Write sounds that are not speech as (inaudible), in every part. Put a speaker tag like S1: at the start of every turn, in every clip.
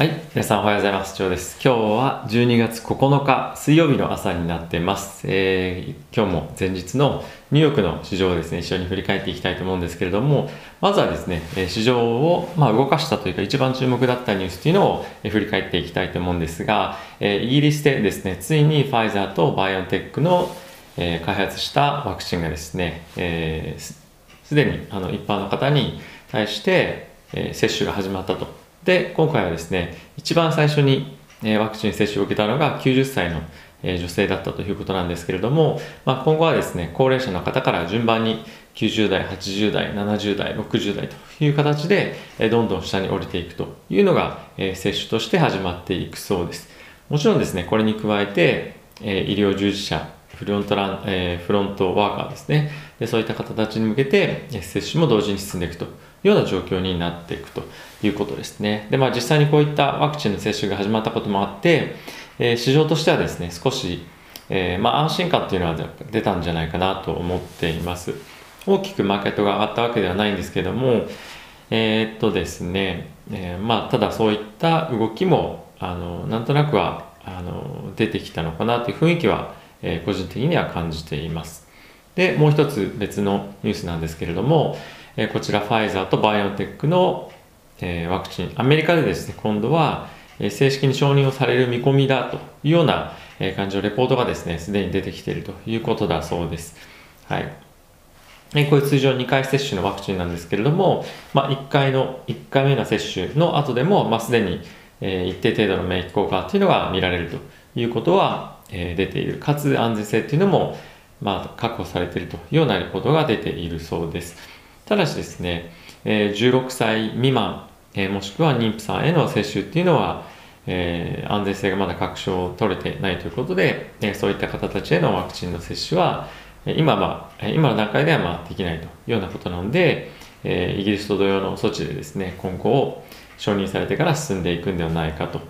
S1: はい。皆さんおはようございます。長です。今日は12月9日水曜日の朝になってます。えー今日も前日のニューヨークの市場をですね、一緒に振り返っていきたいと思うんですけれども、まずはですね、市場を、ま、動かしたというか一番注目だったニュースというのを、振り返っていきたいと思うんですが、えイギリスでですね、ついにファイザーとバイオンテックの、え開発したワクチンがですね、えーすでにあの一般の方に対して、え接種が始まったと。で、今回はですね、一番最初に、ワクチン接種を受けたのが90歳の、女性だったということなんですけれども、まあ、今後はですね、高齢者の方から順番に90代、80代、70代、60代という形で、どんどん下に降りていくというのが、接種として始まっていくそうです。もちろんですね、これに加えて、医療従事者、フロントラン、フロントワーカーですね。で、そういった方たちに向けて、接種も同時に進んでいくとような状況になっていくということですね。で、まあ実際にこういったワクチンの接種が始まったこともあって、えー市場としてはですね、少し、えーまあ安心感っていうのは出たんじゃないかなと思っています。大きくマーケットが上がったわけではないんですけども、えーっとですね、えーまあただそういった動きも、あの、なんとなくは、あの、出てきたのかなという雰囲気は、えー個人的には感じています。で、もう一つ別のニュースなんですけれども、えこちらファイザーとバイオテックの、えワクチン、アメリカでですね、今度は、え正式に承認をされる見込みだというような、え感じのレポートがですね、すでに出てきているということだそうです。はい。えーこれ通常2回接種のワクチンなんですけれども、まあ、1回の、1回目の接種の後でも、まあ、すでに、え一定程度の免疫効果っていうのが見られるということは、え出ている。かつ安全性っていうのも、まあ、確保されているというようなレポートが出ているそうです。ただしですね、えー16歳未満、えーもしくは妊婦さんへの接種っていうのは、えー安全性がまだ確証を取れてないということで、えそういった方たちへのワクチンの接種は、今は、今の段階ではまあできないというようなことなので、えイギリスと同様の措置でですね、今後承認されてから進んでいくんではないかと。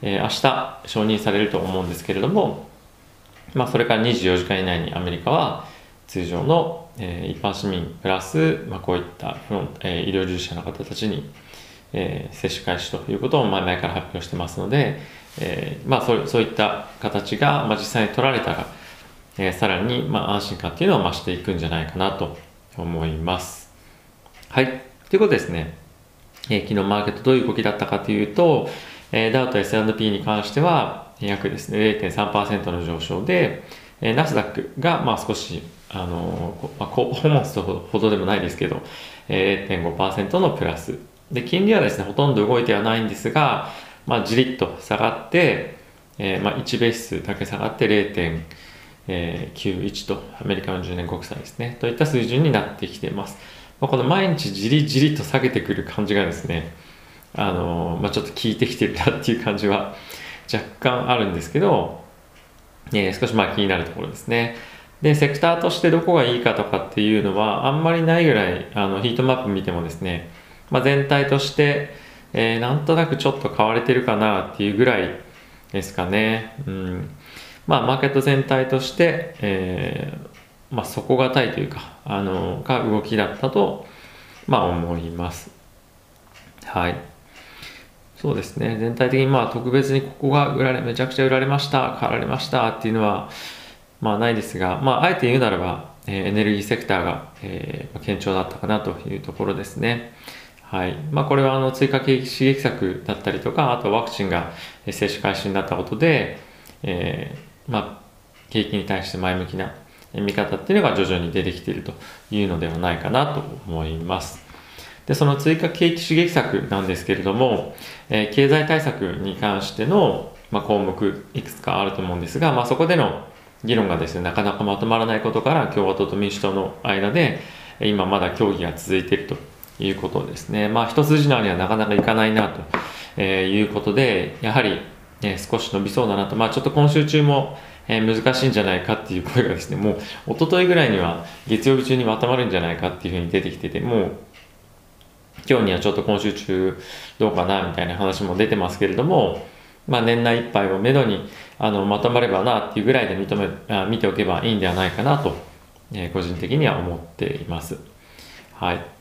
S1: えー明日承認されると思うんですけれども、まあ、それから24時間以内にアメリカは通常の、えー一般市民プラス、まあ、こういったフロン、え医療従事者の方たちに、えー接種開始ということを前々から発表してますので、えーまあ、そうそういった形が、まあ、実際に取られたら、えーさらに、まあ、安心感っていうのは増していくんじゃないかなと思います。はい。ということですね。えー昨日マーケットどういう動きだったかというと、えーダウと S&P に関しては約ですね0.3%の上昇で、えーナスダックがまあ少しあのーこまあ、こうホモンスほどでもないですけど、えー0.5%のプラス。で金利はですねほとんど動いてはないんですが、まあ、じりっと下がって、えーまあ、1ベースだけ下がって0.91えー91とアメリカの10年国債ですねといった水準になってきています、まあ、この毎日じりじりと下げてくる感じがですねあのまあ、ちょっと効いてきてるなっていう感じは若干あるんですけど、えー少しまあ気になるところですね。でセクターとしてどこがいいかとかっていうのはあんまりないぐらいあのヒートマップ見てもですね、まあ、全体として、えーなんとなくちょっと買われてるかなっていうぐらいですかね。うん。まあマーケット全体として、えーまあ、底堅いというかあのが動きだったと、まあ、思います。はい。そうですね全体的にまあ特別にここが売られめちゃくちゃ売られました買われましたっていうのはまあないですが、まあ、あえて言うならば、えーエネルギーセクターが、えー堅調だったかなというところですね。はい。まあ、これはあの追加景気刺激策だったりとか、あとワクチンが接種開始になったことで、えーまあ、景気に対して前向きな見方っていうのが徐々に出てきているというのではないかなと思います。で、その追加景気刺激策なんですけれども、えー経済対策に関しての、まあ、項目いくつかあると思うんですが、まあ、そこでの議論がですね、なかなかまとまらないことから共和党と民主党の間で、今まだ協議が続いているということですね。まあ、一筋縄にはなかなかいかないなと、いうことで、やはり、え少し伸びそうだなと、まあ、ちょっと今週中も、え難しいんじゃないかっていう声がですね、もう一昨日ぐらいには月曜日中にまとまるんじゃないかっていうふうに出てきてて、もう今日にはちょっと今週中どうかなみたいな話も出てますけれども、まあ、年内いっぱいをめどにあのまとまればなっていうぐらいで認めあ見ておけばいいんではないかなと、えー個人的には思っています。はい。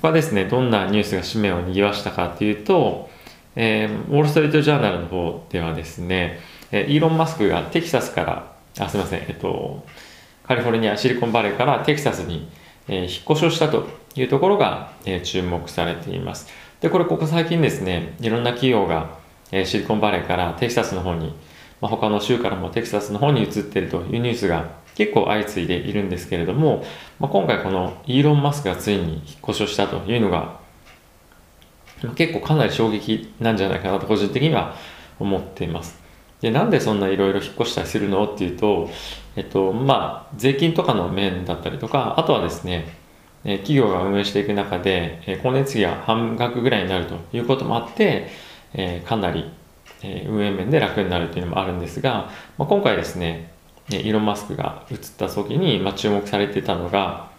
S1: 他ですね、どんなニュースが紙面を賑わしたかというと、えー、ウォール・ストリート・ジャーナルの方ではですね、えイーロン・マスクがテキサスから、あすみません、えっと、カリフォルニア、シリコンバレーからテキサスに、え、引っ越しをしたというところが、え、注目されています。で、これここ最近ですね、いろんな企業が、え、シリコンバレーからテキサスの方に、まあ、他の州からもテキサスの方に移っているというニュースが結構相次いでいるんですけれども、まあ、今回このイーロン・マスクがついに引っ越しをしたというのが結構かなり衝撃なんじゃないかなと個人的には思っています。で、なんでそんないろいろ引っ越したりするの？っていうと、えっと、まあ、税金とかの面だったりとか、あとはですね、企業が運営していく中で、光熱費が半額ぐらいになるということもあって、かなり運営面で楽になるというのもあるんですが、まあ、今回ですね、イーロン・マスクが移った時に、まあ、注目されてたのが、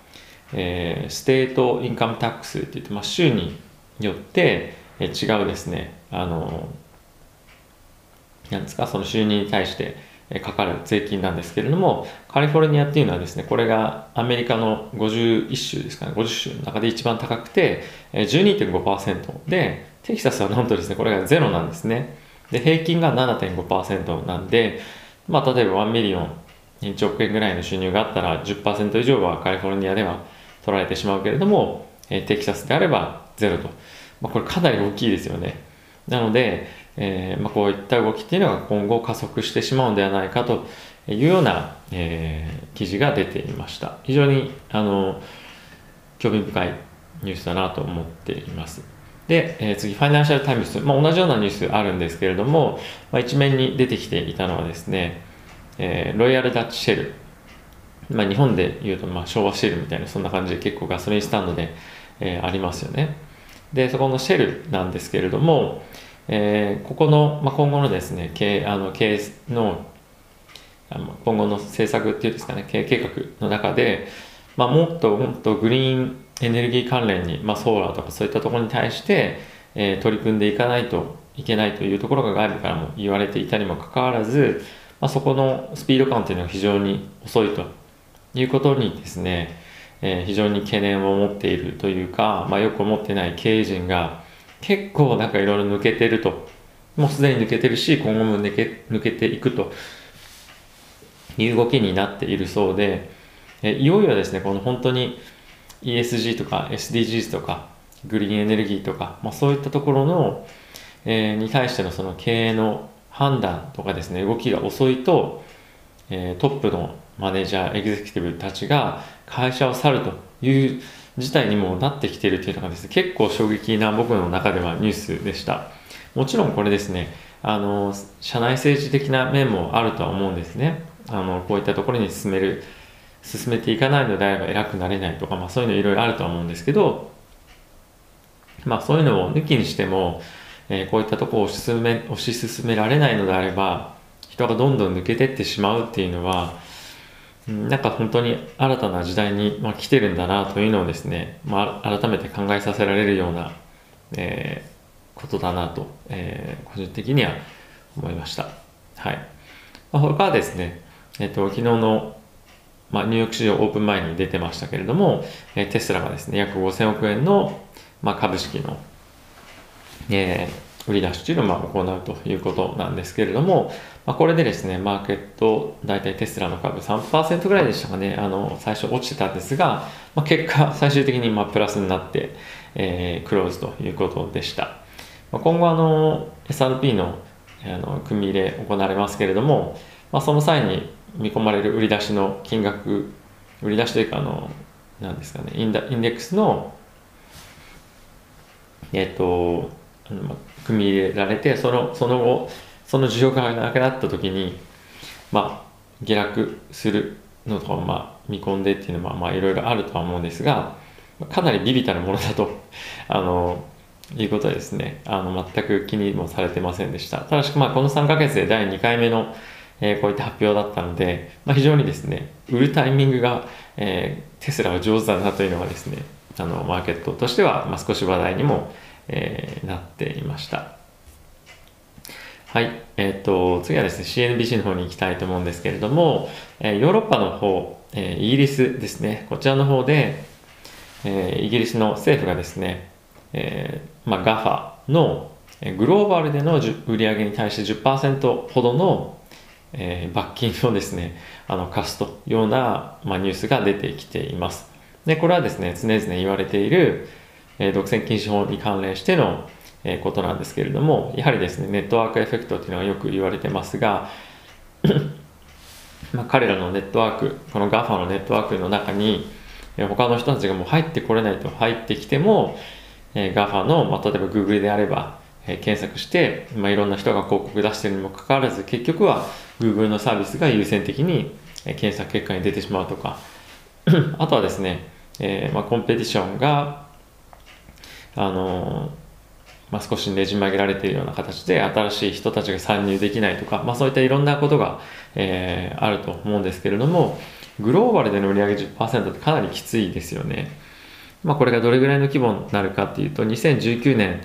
S1: えー、 state income tax って言って、まあ、州によって、え違うですね、あの、なんですか、その収入に対してかかる税金なんですけれども、カリフォルニアっていうのはですね、これがアメリカの51州ですかね、50州の中で一番高くて、12.5%で、テキサスはなんとですね、これがゼロなんですね。で、平均が7.5%なんで、まあ、例えば1 million、1億円ぐらいの収入があったら10%以上はカリフォルニアでは取られてしまうけれども、テキサスであればゼロと。まあ、これかなり大きいですよね。なので、えーまあ、こういった動きっていうのが今後加速してしまうんではないかというような、えー、記事が出ていました。非常にあの興味深いニュースだなと思っています。で、えー、次、ファイナンシャルタイムズ、まあ、同じようなニュースあるんですけれども、まあ、一面に出てきていたのはですね、え、ロイヤルダッチシェル、ま、日本でいうとま昭和シェルみたいなそんな感じで結構ガソリンスタンドで、え、ありますよね。で、そこのシェルなんですけれども、えー、ここの、まあ、今後のですね、経あの経営の今後の政策っていうんですかね、経営計画の中で、まあ、もっともっとグリーンエネルギー関連に、まあ、ソーラーとかそういったところに対して、えー、取り組んでいかないといけないというところが外部からも言われていたにもかかわらず、まあ、そこのスピード感というのは非常に遅いということにですね、えー、非常に懸念を持っているというか、まあ、よく思ってない経営陣が結構なんかいろいろ抜けてると。もうすでに抜けてるし今後も抜け抜けていくと。いう動きになっているそうで、え、いよいよですねこの本当に ESG とか SDGs とかグリーンエネルギーとか、まあ、そういったところの、えー、に対してのその経営の判断とかですね動きが遅いと、えー、トップのマネージャー、エグゼクティブたちが会社を去るという事態にもなってきているというのがですね、結構衝撃な僕の中ではニュースでした。もちろんこれですね、あの、社内政治的な面もあるとは思うんですね。あの、こういったところに進める、進めていかないのであれば偉くなれないとか、まあそういうのいろいろあるとは思うんですけど、まあそういうのを抜きにしても、えー、こういったところを推し進め、推し進められないのであれば、人がどんどん抜けてってしまうっていうのは、なんか本当に新たな時代に、まあ、来てるんだなというのをですね、まあ、改めて考えさせられるような、えー、ことだなと、えー、個人的には思いました。はい。まあ、他はですね、えっ、ー、と、昨日の、まあ、ニューヨーク市場オープン前に出てましたけれども、えー、テスラがですね、約5000億円の、まあ、株式の、えー、売り出しというのをまあ行うということなんですけれども、まあ、これでですね、マーケット、大体テスラの株3%ぐらいでしたかね、あの、最初落ちてたんですが、まあ、結果、最終的にまあプラスになって、えー、クローズということでした。まあ、今後、あの、S&P のあの組み入れ行われますけれども、まあ、その際に見込まれる売り出しの金額、売り出しというか、あの、なんですかね、インダインデックスの、えっ、ー、と、組み入れられてそのその後その需要がなくなった時にまあ下落するのとかまあ見込んでっていうのはまあいろいろあるとは思うんですがかなりビビたるものだと (laughs) あのいうことはですね。あの全く気にもされてませんでした。ただしまあこの3ヶ月で第2回目のえー、こういった発表だったので、まあ、非常にですね売るタイミングが、えー、テスラは上手だなというのがですねあのマーケットとしては、まあ、少し話題にも、えー、なっていました。はい。えっ、ー、と、次はですね、CNBC の方に行きたいと思うんですけれども、えー、ヨーロッパの方、えー、イギリスですね、こちらの方で、えイギリスの政府がですね、えまあ、GAFA の、グローバルでの売り上げに対して10%ほどの、えー、罰金をですね、あの課すというような、まあ、ニュースが出てきています。で、これはですね、常々言われている、え、独占禁止法に関連しての、え、ことなんですけれども、やはりですね、ネットワークエフェクトっていうのがよく言われてますが、(coughs) まあ、彼らのネットワーク、この GAFA のネットワークの中に、え、他の人たちがもう入ってこれないと入ってきても、えー、GAFA の、まあ、例えば Google であれば、え、検索して、まあ、いろんな人が広告出してるにもかかわらず、結局は Google のサービスが優先的に、え、検索結果に出てしまうとか、(coughs) あとはですね、えまあ、コンペティションが、あのまあ、少しねじ曲げられているような形で新しい人たちが参入できないとか、まあ、そういったいろんなことが、えー、あると思うんですけれどもグローバルでの売り上げ10%ってかなりきついですよね。まあ、これがどれぐらいの規模になるかっていうと2019年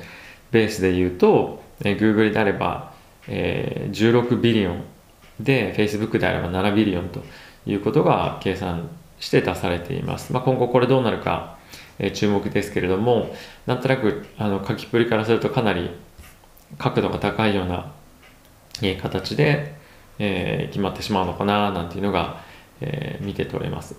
S1: ベースで言うと、えー、Google であれば、えー、16ビリオンで Facebook であれば7ビリオンということが計算して出されています。まあ、今後これどうなるかえ注目ですけれどもなんとなくあの書きっぷりからするとかなり角度が高いような、え形で、えー、決まってしまうのかななんていうのが、えー、見て取れます。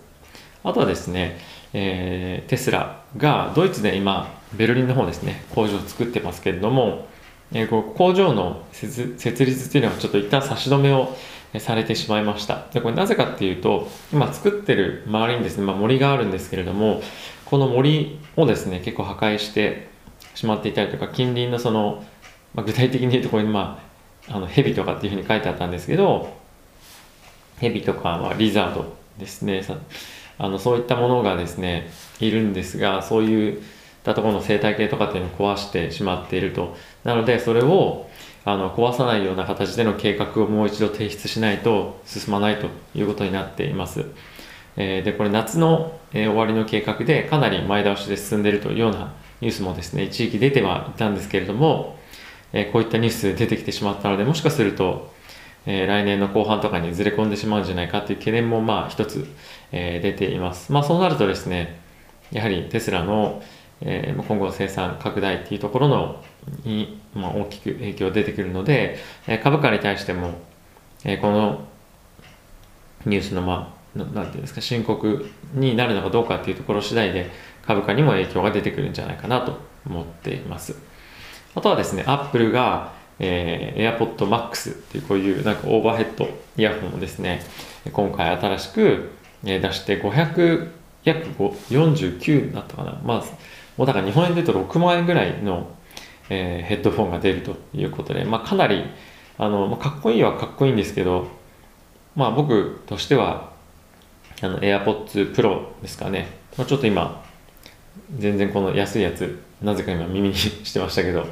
S1: あとはですね、えー、テスラがドイツで今ベルリンの方ですね工場を作ってますけれども、えー、こ工場の設立っていうのはちょっと一旦差し止めをされてしまいました。でこれなぜかっていうと今作ってる周りにですね、まあ、森があるんですけれどもこの森をですね結構破壊してしまっていたりとか近隣のその、まあ、具体的に言うところにまああの蛇とかっていうふうに書いてあったんですけど蛇とかはリザードですねあのそういったものがですねいるんですがそういったところの生態系とかっていうのを壊してしまっているとなのでそれをあの壊さないような形での計画をもう一度提出しないと進まないということになっています。え、でこれ夏の、え、終わりの計画でかなり前倒しで進んでいるというようなニュースもですね一時期出てはいたんですけれども、え、こういったニュース出てきてしまったのでもしかすると、え来年の後半とかにずれ込んでしまうんじゃないかという懸念もまあ一つ、え出ています。まあそうなるとですねやはりテスラの、え今後の生産拡大っていうところのに、まあ、大きく影響出てくるので、え株価に対しても、えこのニュースのまあなんていうんですか深刻になるのかどうかっていうところ次第で株価にも影響が出てくるんじゃないかなと思っています。あとはですねアップルが、えー、AirPod Max っていうこういうなんかオーバーヘッドイヤホンをですね今回新しく出して500約49だったかな。まあもうだから日本円で言うと6万円ぐらいの、えー、ヘッドフォンが出るということで、まあ、かなりあのかっこいいはかっこいいんですけどまあ僕としてはあの AirPods Pro ですかね、まあ、ちょっと今全然この安いやつなぜか今耳にしてましたけど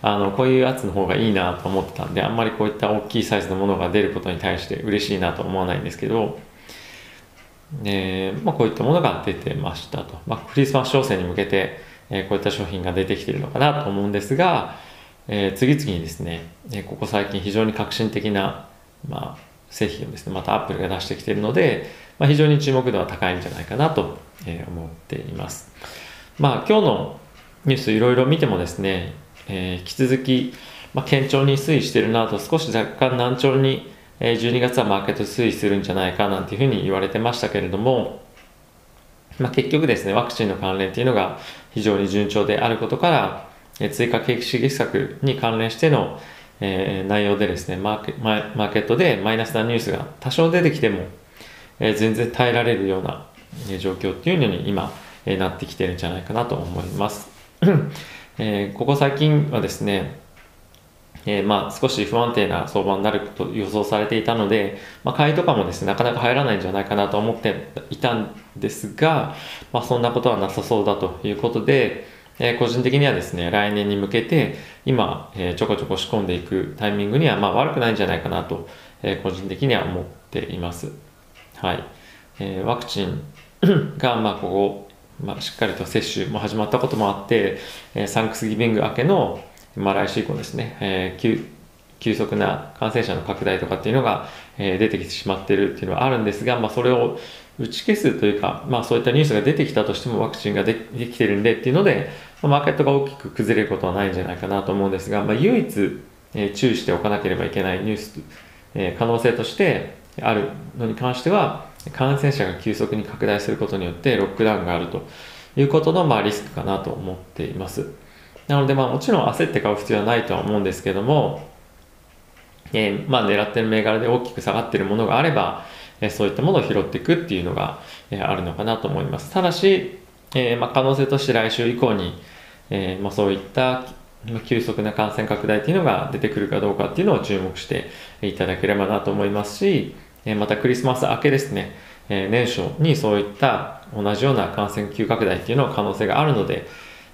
S1: あのこういうやつの方がいいなと思ってたんであんまりこういった大きいサイズのものが出ることに対して嬉しいなと思わないんですけど、えーまあ、こういったものが出てましたと、まあ、クリスマス商戦に向けて、えー、こういった商品が出てきてるのかなと思うんですが、えー、次々にですね、え、ここ最近非常に革新的な、まあ、製品をですねまたアップルが出してきているので、まあ、非常に注目度は高いんじゃないかなと思っています。まあ、今日のニュースいろいろ見てもですね、えー、引き続き、まあ、堅調に推移しているなと少し若干難聴に12月はマーケット推移するんじゃないかなんていうふうに言われてましたけれども、まあ、結局ですねワクチンの関連っていうのが非常に順調であることから追加景気刺激策に関連しての、えー、内容でですねマーケマーケットでマイナスなニュースが多少出てきてもえ全然耐えられるような、状況っていうのに今、えなってきてるんじゃないかなと思います。(coughs) えここ最近はですね、えー、まあ少し不安定な相場になると予想されていたので、まあ、買いとかもですねなかなか入らないんじゃないかなと思っていたんですが、まあ、そんなことはなさそうだということで、えー、個人的にはですね来年に向けて今、えー、ちょこちょこ仕込んでいくタイミングにはまあ悪くないんじゃないかなと、え個人的には思っています。はい。えー、ワクチン (clears throat) が、まあ、ここ、まあ、しっかりと接種も始まったこともあって、えー、サンクスギビング明けの、まあ、来週以降ですね、えー、急急速な感染者の拡大とかっていうのが、えー、出てきてしまってるっていうのはあるんですが、まあ、それを、打ち消すというか、まあ、そういったニュースが出てきたとしてもワクチンができてるんでっていうので、ま、マーケットが大きく崩れることはないんじゃないかなと思うんですが、まあ、唯一、えー、注意しておかなければいけないニュース、えー、可能性としてあるのに関しては感染者が急速に拡大することによってロックダウンがあるということの、まあ、リスクかなと思っています。なので、まあ、もちろん焦って買う必要はないとは思うんですけども、えー、まあ、狙ってる銘柄で大きく下がってるものがあれば、えそういったものを拾っていくっていうのが、えあるのかなと思います。ただし、えま、可能性として来週以降に、えま、そういった急速な感染拡大っていうのが出てくるかどうかっていうのを注目していただければなと思いますし、えまたクリスマス明けですね、え年初にそういった同じような感染急拡大っていうのは可能性があるので、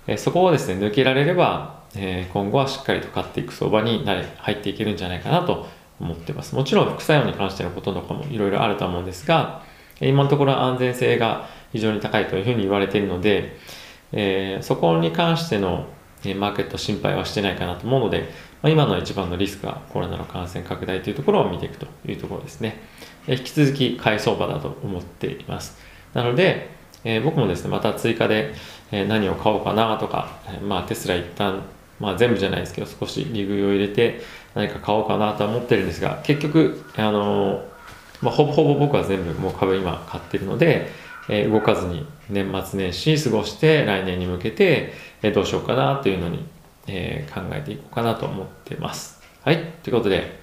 S1: えそこをですね、抜けられれば、え今後はしっかりと買っていく相場になれ入っていけるんじゃないかなと思ってます。もちろん副作用に関してのこととかもいろいろあると思うんですが、今のところ安全性が非常に高いというふうに言われているので、えー、そこに関してのマーケット心配はしてないかなと思うので、まあ、今の一番のリスクはコロナの感染拡大というところを見ていくというところですね。引き続き買い相場だと思っています。なので、えー、僕もですね、また追加で、何を買おうかなとか、まあ、テスラ一旦まあ、全部じゃないですけど少し利食いを入れて何か買おうかなとは思ってるんですが結局あの、まあ、ほぼほぼ僕は全部もう株今買ってるので、えー、動かずに年末年始過ごして来年に向けて、えー、どうしようかなというのに、えー、考えていこうかなと思ってます。はい。ということで、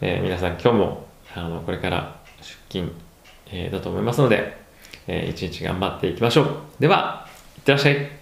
S1: え皆さん今日もあのこれから出勤、えだと思いますので、えー、一日頑張っていきましょう。では、いってらっしゃい。